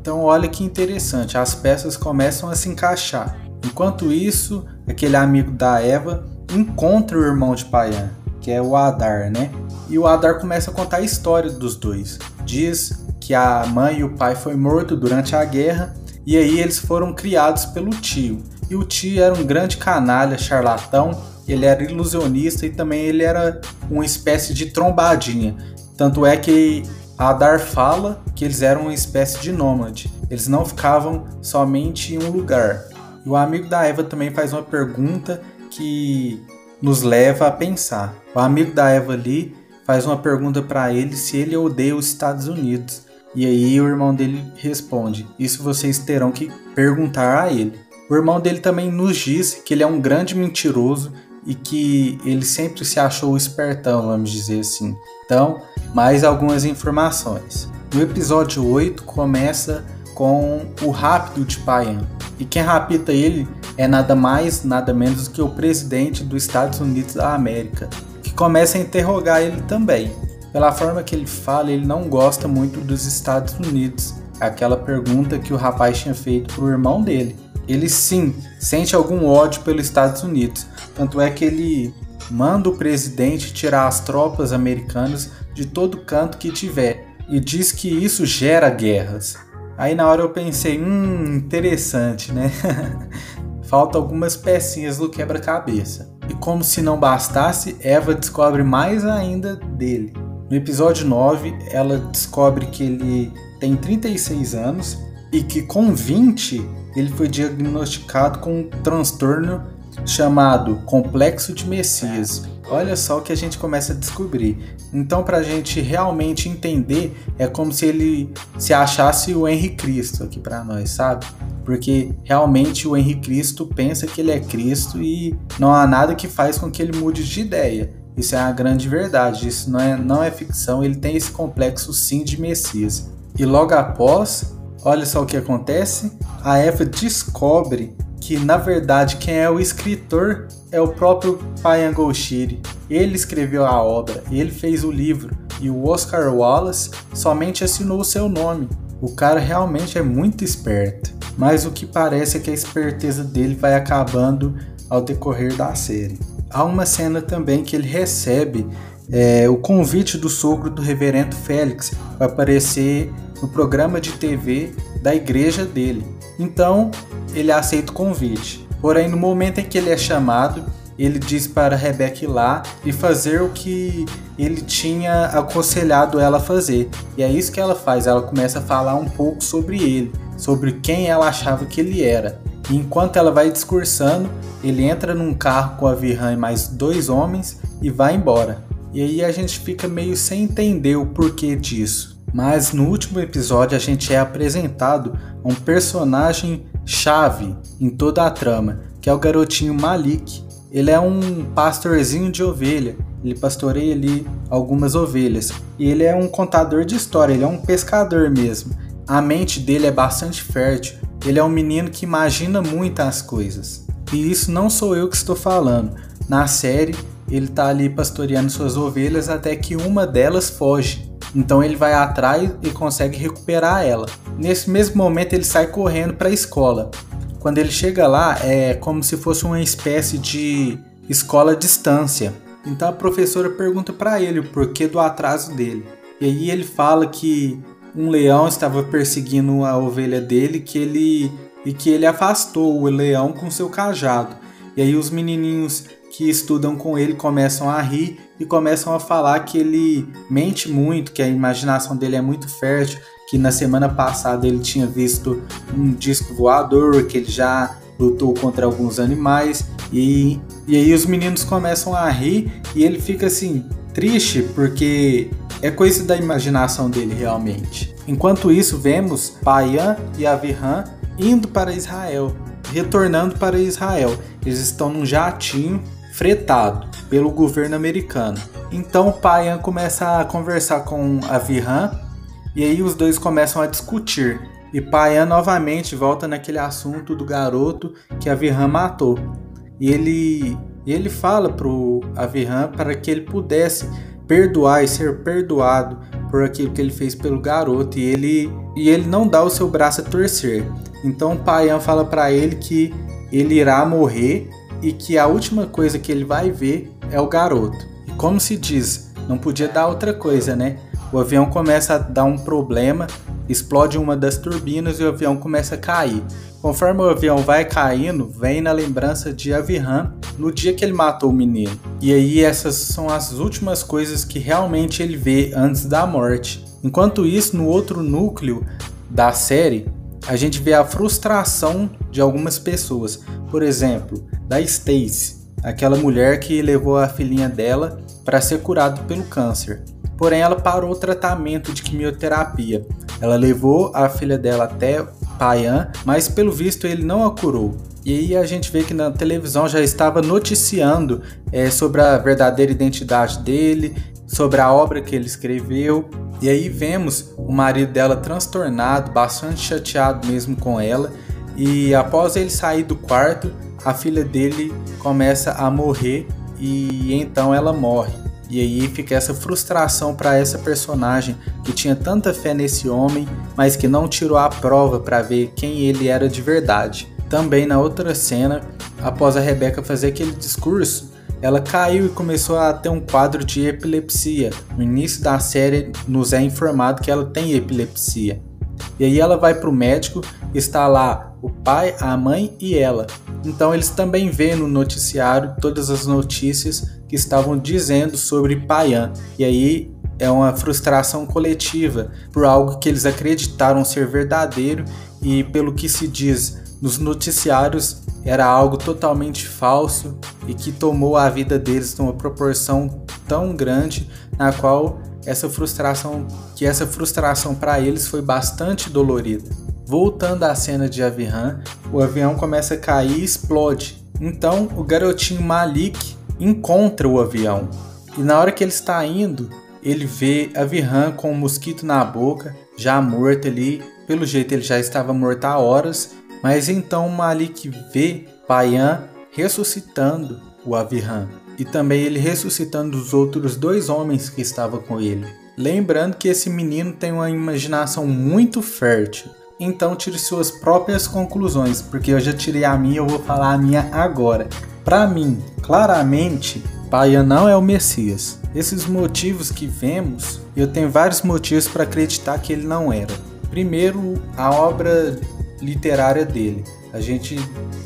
Então olha que interessante, as peças começam a se encaixar. Enquanto isso, aquele amigo da Eva encontra o irmão de Payan que é o Adar, né? E o Adar começa a contar a história dos dois. Diz que a mãe e o pai foi morto durante a guerra e aí eles foram criados pelo tio. E o tio era um grande canalha, charlatão, ele era ilusionista e também ele era uma espécie de trombadinha. Tanto é que Adar fala que eles eram uma espécie de nômade. Eles não ficavam somente em um lugar. E o amigo da Eva também faz uma pergunta que nos leva a pensar. O amigo da Eva ali faz uma pergunta para ele se ele odeia os Estados Unidos. E aí o irmão dele responde: Isso vocês terão que perguntar a ele. O irmão dele também nos diz que ele é um grande mentiroso e que ele sempre se achou espertão, vamos dizer assim. Então, mais algumas informações. No episódio 8 começa com o rápido de Payan. E quem rapta ele é nada mais, nada menos que o presidente dos Estados Unidos da América, que começa a interrogar ele também. Pela forma que ele fala, ele não gosta muito dos Estados Unidos. Aquela pergunta que o rapaz tinha feito pro irmão dele. Ele sim sente algum ódio pelos Estados Unidos, tanto é que ele manda o presidente tirar as tropas americanas de todo canto que tiver e diz que isso gera guerras. Aí na hora eu pensei, hum, interessante, né? falta algumas pecinhas do quebra-cabeça. E como se não bastasse, Eva descobre mais ainda dele. No episódio 9, ela descobre que ele tem 36 anos e que com 20 ele foi diagnosticado com um transtorno chamado Complexo de Messias. Olha só o que a gente começa a descobrir. Então, para a gente realmente entender, é como se ele se achasse o Henrique Cristo aqui para nós, sabe? Porque realmente o Henrique Cristo pensa que ele é Cristo e não há nada que faz com que ele mude de ideia. Isso é a grande verdade, isso não é, não é ficção, ele tem esse complexo sim de Messias. E logo após, olha só o que acontece: a Eva descobre que na verdade quem é o escritor é o próprio Payan Golshiri. Ele escreveu a obra, ele fez o livro e o Oscar Wallace somente assinou o seu nome. O cara realmente é muito esperto, mas o que parece é que a esperteza dele vai acabando ao decorrer da série. Há uma cena também que ele recebe é, o convite do sogro do reverendo Félix para aparecer no programa de TV da igreja dele. Então ele aceita o convite. Porém, no momento em que ele é chamado, ele diz para Rebeca ir lá e fazer o que ele tinha aconselhado ela a fazer. E é isso que ela faz, ela começa a falar um pouco sobre ele, sobre quem ela achava que ele era. E enquanto ela vai discursando, ele entra num carro com a Virran e mais dois homens e vai embora. E aí a gente fica meio sem entender o porquê disso. Mas no último episódio a gente é apresentado a um personagem chave em toda a trama, que é o garotinho Malik. Ele é um pastorzinho de ovelha. Ele pastoreia ali algumas ovelhas. E ele é um contador de história, ele é um pescador mesmo. A mente dele é bastante fértil. Ele é um menino que imagina muitas coisas. E isso não sou eu que estou falando. Na série, ele tá ali pastoreando suas ovelhas até que uma delas foge. Então ele vai atrás e consegue recuperar ela. Nesse mesmo momento ele sai correndo para a escola. Quando ele chega lá, é como se fosse uma espécie de escola à distância. Então a professora pergunta para ele o porquê do atraso dele. E aí ele fala que um leão estava perseguindo a ovelha dele, que ele e que ele afastou o leão com seu cajado. E aí os menininhos que estudam com ele começam a rir e começam a falar que ele mente muito, que a imaginação dele é muito fértil, que na semana passada ele tinha visto um disco voador, que ele já lutou contra alguns animais e, e aí os meninos começam a rir e ele fica assim triste porque é coisa da imaginação dele realmente. Enquanto isso, vemos Payan e Avihan indo para Israel, retornando para Israel. Eles estão num jatinho fretado pelo governo americano. Então Payan começa a conversar com Avihan e aí os dois começam a discutir. E Payan novamente volta naquele assunto do garoto que Avihan matou. E ele, ele fala pro Avihan para que ele pudesse perdoar e ser perdoado por aquilo que ele fez pelo garoto e ele e ele não dá o seu braço a torcer. Então Payan fala para ele que ele irá morrer e que a última coisa que ele vai ver é o garoto. E como se diz, não podia dar outra coisa, né? O avião começa a dar um problema, explode uma das turbinas e o avião começa a cair. Conforme o avião vai caindo, vem na lembrança de Avihan no dia que ele matou o menino. E aí essas são as últimas coisas que realmente ele vê antes da morte. Enquanto isso, no outro núcleo da série, a gente vê a frustração de algumas pessoas. Por exemplo, da Stacy, aquela mulher que levou a filhinha dela para ser curada pelo câncer. Porém, ela parou o tratamento de quimioterapia. Ela levou a filha dela até Payan, mas pelo visto ele não a curou. E aí a gente vê que na televisão já estava noticiando é, sobre a verdadeira identidade dele, sobre a obra que ele escreveu. E aí vemos o marido dela transtornado, bastante chateado mesmo com ela. E após ele sair do quarto, a filha dele começa a morrer e então ela morre. E aí fica essa frustração para essa personagem que tinha tanta fé nesse homem, mas que não tirou a prova para ver quem ele era de verdade. Também na outra cena, após a Rebeca fazer aquele discurso, ela caiu e começou a ter um quadro de epilepsia. No início da série, nos é informado que ela tem epilepsia. E aí ela vai para o médico, está lá o pai, a mãe e ela. Então eles também vêem no noticiário todas as notícias que estavam dizendo sobre Payan. E aí é uma frustração coletiva por algo que eles acreditaram ser verdadeiro e pelo que se diz nos noticiários era algo totalmente falso e que tomou a vida deles numa proporção tão grande na qual essa frustração que essa frustração para eles foi bastante dolorida. Voltando à cena de Avihan, o avião começa a cair e explode. Então o garotinho Malik encontra o avião e na hora que ele está indo, ele vê Avihan com um mosquito na boca, já morto ali. Pelo jeito ele já estava morto há horas Mas então Malik vê Payan ressuscitando o Avirhan e também ele ressuscitando os outros dois homens que estavam com ele. Lembrando que esse menino tem uma imaginação muito fértil. Então tire suas próprias conclusões, porque eu já tirei a minha, eu vou falar a minha agora. Para mim, claramente, Paia não é o Messias. Esses motivos que vemos, eu tenho vários motivos para acreditar que ele não era. Primeiro, a obra literária dele. A gente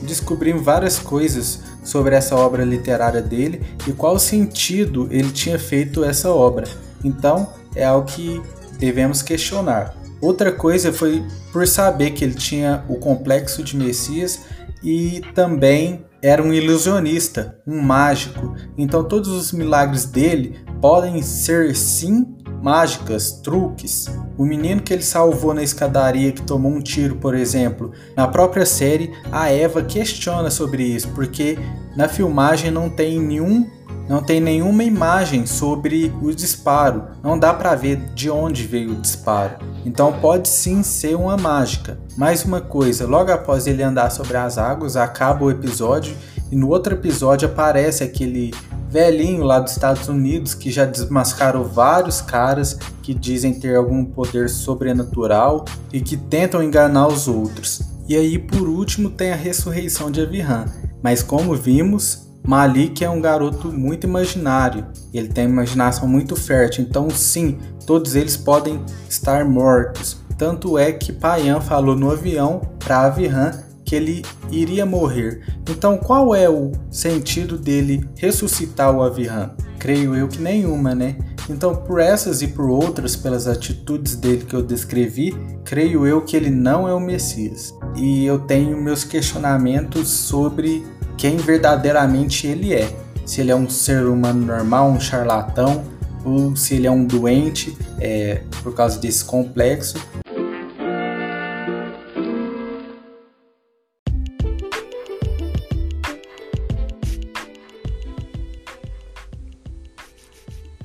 descobriu várias coisas sobre essa obra literária dele e qual sentido ele tinha feito essa obra. Então, é algo que devemos questionar. Outra coisa foi por saber que ele tinha o complexo de Messias e também era um ilusionista, um mágico. Então todos os milagres dele podem ser sim mágicas, truques. O menino que ele salvou na escadaria que tomou um tiro, por exemplo, na própria série, a Eva questiona sobre isso, porque na filmagem não tem nenhum não tem nenhuma imagem sobre o disparo, não dá para ver de onde veio o disparo. Então pode sim ser uma mágica. Mais uma coisa, logo após ele andar sobre as águas, acaba o episódio e no outro episódio aparece aquele velhinho lá dos Estados Unidos que já desmascarou vários caras que dizem ter algum poder sobrenatural e que tentam enganar os outros. E aí, por último, tem a ressurreição de Avihan. Mas como vimos, Malik é um garoto muito imaginário, ele tem uma imaginação muito fértil, então sim, todos eles podem estar mortos. Tanto é que Payan falou no avião para Avihan que ele iria morrer. Então qual é o sentido dele ressuscitar o Avihan? Creio eu que nenhuma, né? Então, por essas e por outras, pelas atitudes dele que eu descrevi, creio eu que ele não é o Messias. E eu tenho meus questionamentos sobre quem verdadeiramente ele é. Se ele é um ser humano normal, um charlatão, ou se ele é um doente é, por causa desse complexo.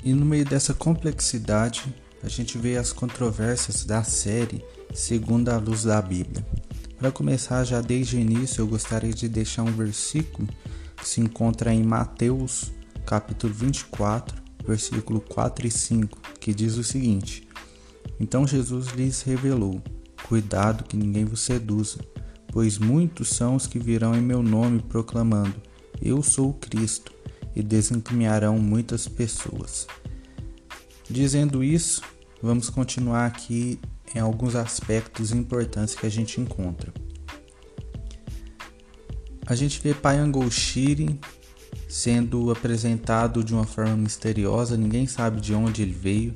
E no meio dessa complexidade, a gente vê as controvérsias da série segundo a luz da Bíblia. Para começar, já desde o início, eu gostaria de deixar um versículo que se encontra em Mateus, capítulo 24, versículo 4 e 5, que diz o seguinte: Então Jesus lhes revelou: Cuidado que ninguém vos seduza, pois muitos são os que virão em meu nome proclamando: Eu sou o Cristo, e desencaminharão muitas pessoas. Dizendo isso, vamos continuar aqui em alguns aspectos importantes que a gente encontra. A gente vê Payangoshiri sendo apresentado de uma forma misteriosa, ninguém sabe de onde ele veio,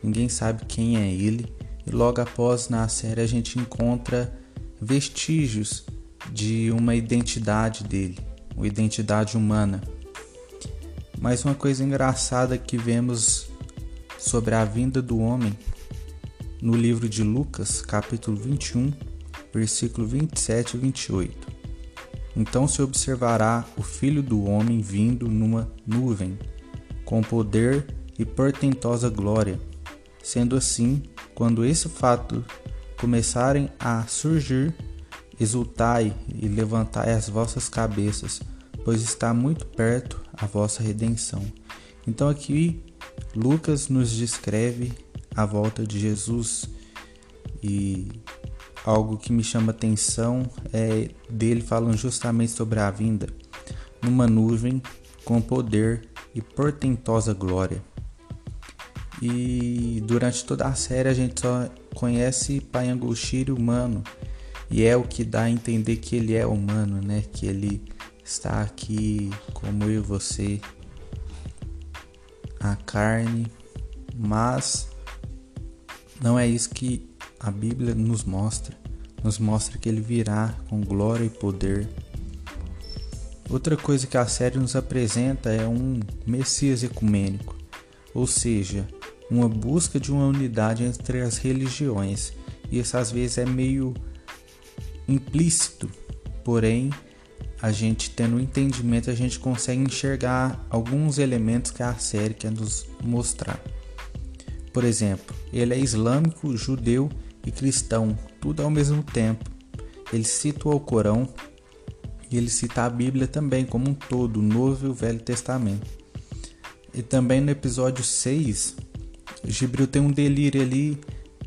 ninguém sabe quem é ele, e logo após na série a gente encontra vestígios de uma identidade dele, uma identidade humana. Mas uma coisa engraçada que vemos sobre a vinda do homem no livro de Lucas, capítulo 21, versículo 27 e 28. Então se observará o Filho do Homem vindo numa nuvem, com poder e portentosa glória. Sendo assim, quando esse fato começarem a surgir, exultai e levantai as vossas cabeças, pois está muito perto a vossa redenção. Então aqui Lucas nos descreve a volta de Jesus e algo que me chama atenção é dele falando justamente sobre a vinda numa nuvem com poder e portentosa glória. E durante toda a série a gente só conhece Payangushiri humano e é o que dá a entender que ele é humano, né? Que ele está aqui como eu e você, a carne, mas não é isso que a Bíblia nos mostra. Nos mostra que ele virá com glória e poder. Outra coisa que a série nos apresenta é um Messias ecumênico, ou seja, uma busca de uma unidade entre as religiões. E isso às vezes é meio implícito, porém a gente tendo um entendimento a gente consegue enxergar alguns elementos que a série quer nos mostrar. Por exemplo, ele é islâmico, judeu e cristão, tudo ao mesmo tempo. ele cita o Alcorão e ele cita a Bíblia também como um todo, o Novo e o Velho Testamento. E também no episódio 6, Gibril tem um delírio ali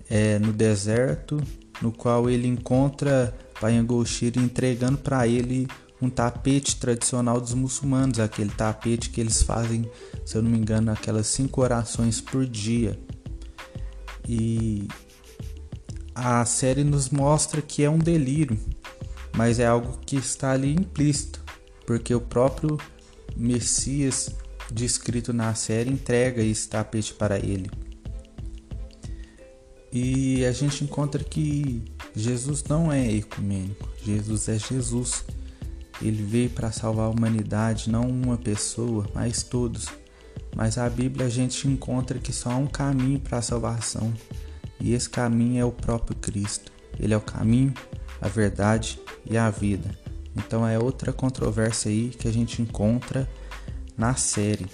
é, no deserto, no qual ele encontra Payangoshiri entregando para ele um tapete tradicional dos muçulmanos, aquele tapete que eles fazem, se eu não me engano, aquelas cinco orações por dia. E a série nos mostra que é um delírio, mas é algo que está ali implícito, porque o próprio Messias descrito na série entrega esse tapete para ele. E a gente encontra que Jesus não é ecumênico, Jesus é Jesus. Ele veio para salvar a humanidade, não uma pessoa, mas todos. Mas a Bíblia a gente encontra que só há um caminho para a salvação, e esse caminho é o próprio Cristo. Ele é o caminho, a verdade e a vida. Então é outra controvérsia aí que a gente encontra na série,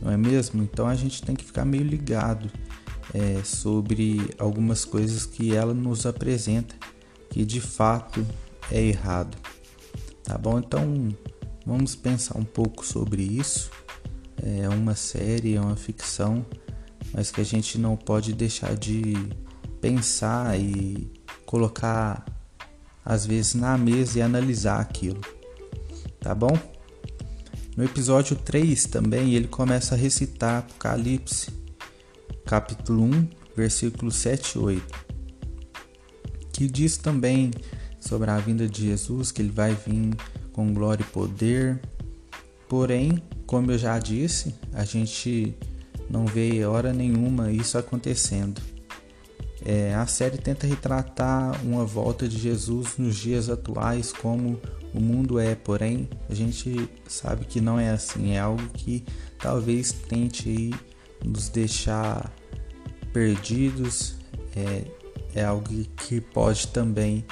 não é mesmo? Então a gente tem que ficar meio ligado é, sobre algumas coisas que ela nos apresenta que de fato é errado. Tá bom? Então vamos pensar um pouco sobre isso. É uma série, é uma ficção, mas que a gente não pode deixar de pensar e colocar às vezes na mesa e analisar aquilo. Tá bom? No episódio 3 também ele começa a recitar Apocalipse, capítulo 1, versículos 7 e 8, que diz também sobre a vinda de Jesus, que ele vai vir com glória e poder. Porém, como eu já disse, a gente não vê hora nenhuma isso acontecendo. É, a série tenta retratar uma volta de Jesus nos dias atuais como o mundo é, porém a gente sabe que não é assim, é algo que talvez tente nos deixar perdidos, é, é algo que pode também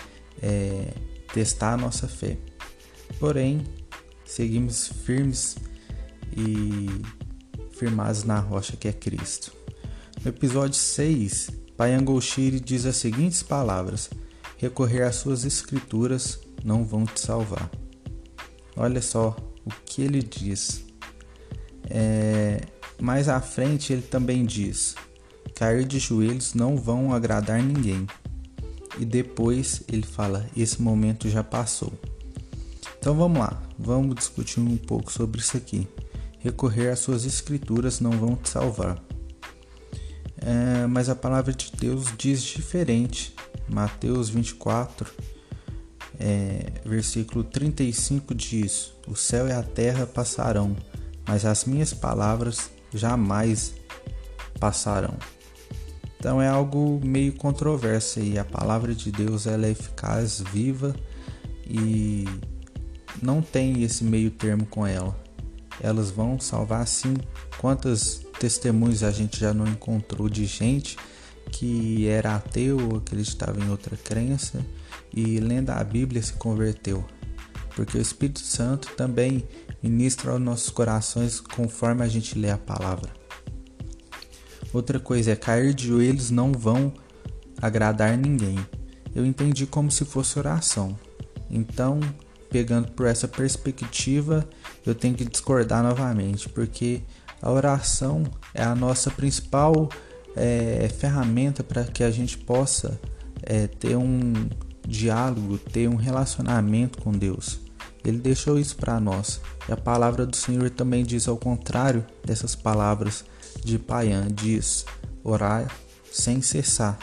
é, testar a nossa fé. Porém, seguimos firmes e firmados na rocha que é Cristo. No episódio 6, Payangoshiri diz as seguintes palavras: Recorrer às suas escrituras não vão te salvar. Olha só o que ele diz. É, mais à frente ele também diz: cair de joelhos não vão agradar ninguém. E depois ele fala: esse momento já passou. Então vamos lá, vamos discutir um pouco sobre isso aqui. Recorrer às suas escrituras não vão te salvar. É, mas a palavra de Deus diz diferente. Mateus 24, é, versículo 35 diz: O céu e a terra passarão, mas as minhas palavras jamais passarão. Então é algo meio controverso e a palavra de Deus ela é eficaz, viva e não tem esse meio termo com ela. Elas vão salvar sim. Quantas testemunhos a gente já não encontrou de gente que era ateu acreditava em outra crença e lendo a Bíblia se converteu. Porque o Espírito Santo também ministra aos nossos corações conforme a gente lê a palavra. Outra coisa é cair de joelhos não vão agradar ninguém. Eu entendi como se fosse oração. Então, pegando por essa perspectiva, eu tenho que discordar novamente, porque a oração é a nossa principal é, ferramenta para que a gente possa é, ter um diálogo, ter um relacionamento com Deus. Ele deixou isso para nós. E a palavra do Senhor também diz ao contrário dessas palavras de Paian, diz orar sem cessar.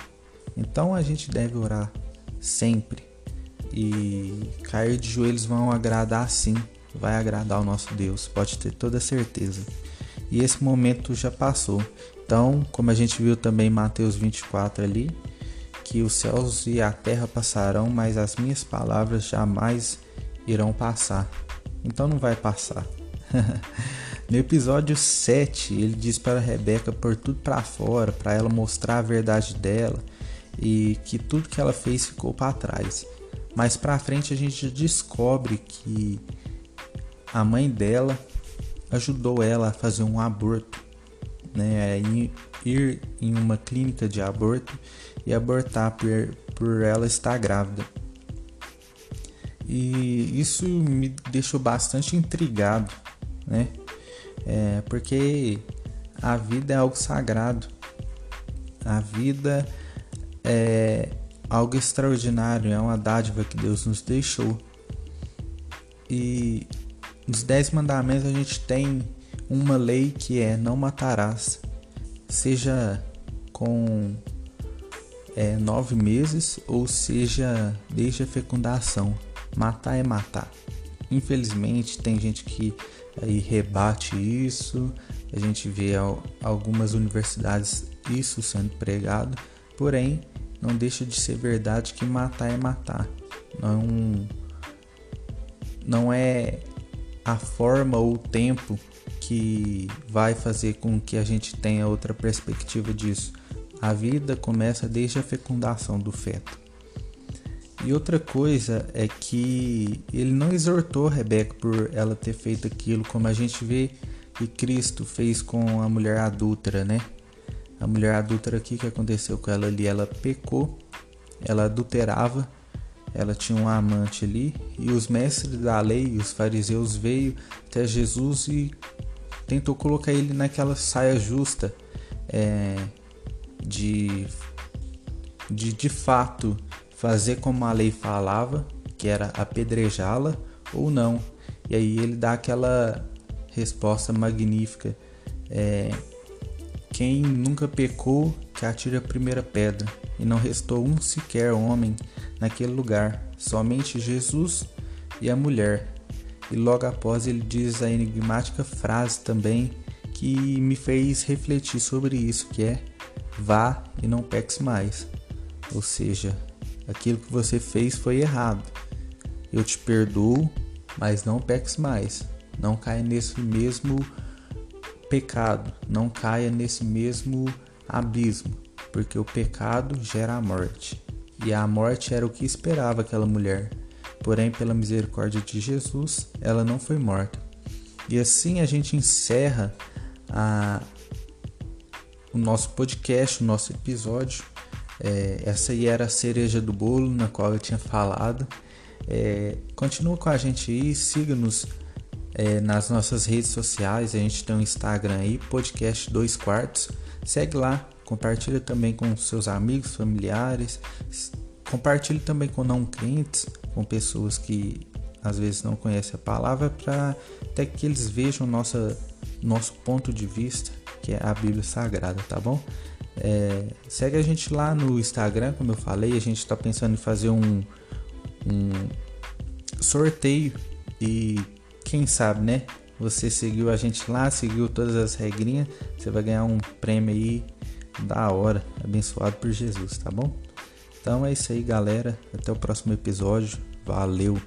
Então a gente deve orar sempre. E cair de joelhos vão agradar sim, vai agradar o nosso Deus, pode ter toda certeza. E esse momento já passou. Então, como a gente viu também em Mateus 24 ali, que os céus e a terra passarão, mas as minhas palavras jamais irão passar. Então não vai passar. no episódio 7, ele diz para Rebeca pôr tudo para fora, para ela mostrar a verdade dela e que tudo que ela fez ficou para trás. Mais para frente a gente descobre que a mãe dela ajudou ela a fazer um aborto, né, ir em uma clínica de aborto e abortar por, por ela estar grávida. E isso me deixou bastante intrigado, né? É, porque a vida é algo sagrado. A vida é algo extraordinário, é uma dádiva que Deus nos deixou. E nos Dez Mandamentos a gente tem uma lei que é não matarás, seja com é, nove meses ou seja desde a fecundação. Matar é matar. Infelizmente tem gente que aí rebate isso, a gente vê algumas universidades isso sendo pregado, porém não deixa de ser verdade que matar é matar. Não, não é a forma ou o tempo que vai fazer com que a gente tenha outra perspectiva disso. A vida começa desde a fecundação do feto. E outra coisa é que ele não exortou Rebeca por ela ter feito aquilo, como a gente vê que Cristo fez com a mulher adúltera, né? A mulher adúltera aqui que aconteceu com ela ali, ela pecou, ela adulterava, ela tinha um amante ali e os mestres da lei, os fariseus veio até Jesus e tentou colocar ele naquela saia justa é, de, de de fato fazer como a lei falava, que era apedrejá-la ou não. E aí ele dá aquela resposta magnífica. É, quem nunca pecou, que atire a primeira pedra. E não restou um sequer homem naquele lugar, somente Jesus e a mulher. E logo após ele diz a enigmática frase também que me fez refletir sobre isso, que é vá e não peques mais. Ou seja, aquilo que você fez foi errado. Eu te perdoo, mas não peques mais. Não caia nesse mesmo pecado, não caia nesse mesmo abismo, porque o pecado gera a morte. E a morte era o que esperava aquela mulher. Porém, pela misericórdia de Jesus, ela não foi morta. E assim a gente encerra a, o nosso podcast, o nosso episódio. É, essa aí era a cereja do bolo na qual eu tinha falado. É, continua com a gente aí, siga-nos é, nas nossas redes sociais. A gente tem um Instagram aí, podcast 2 quartos. Segue lá, compartilha também com seus amigos, familiares. Compartilhe também com não crentes, com pessoas que às vezes não conhecem a palavra, para até que eles vejam nossa, nosso ponto de vista, que é a Bíblia Sagrada, tá bom? É, segue a gente lá no Instagram, como eu falei, a gente está pensando em fazer um, um sorteio e quem sabe, né? Você seguiu a gente lá, seguiu todas as regrinhas, você vai ganhar um prêmio aí da hora, abençoado por Jesus, tá bom? Então é isso aí, galera. Até o próximo episódio. Valeu!